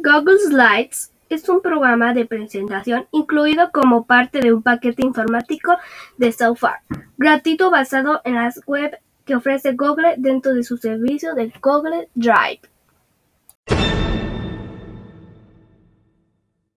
Google Slides es un programa de presentación incluido como parte de un paquete informático de software gratuito basado en las web que ofrece Google dentro de su servicio de Google Drive.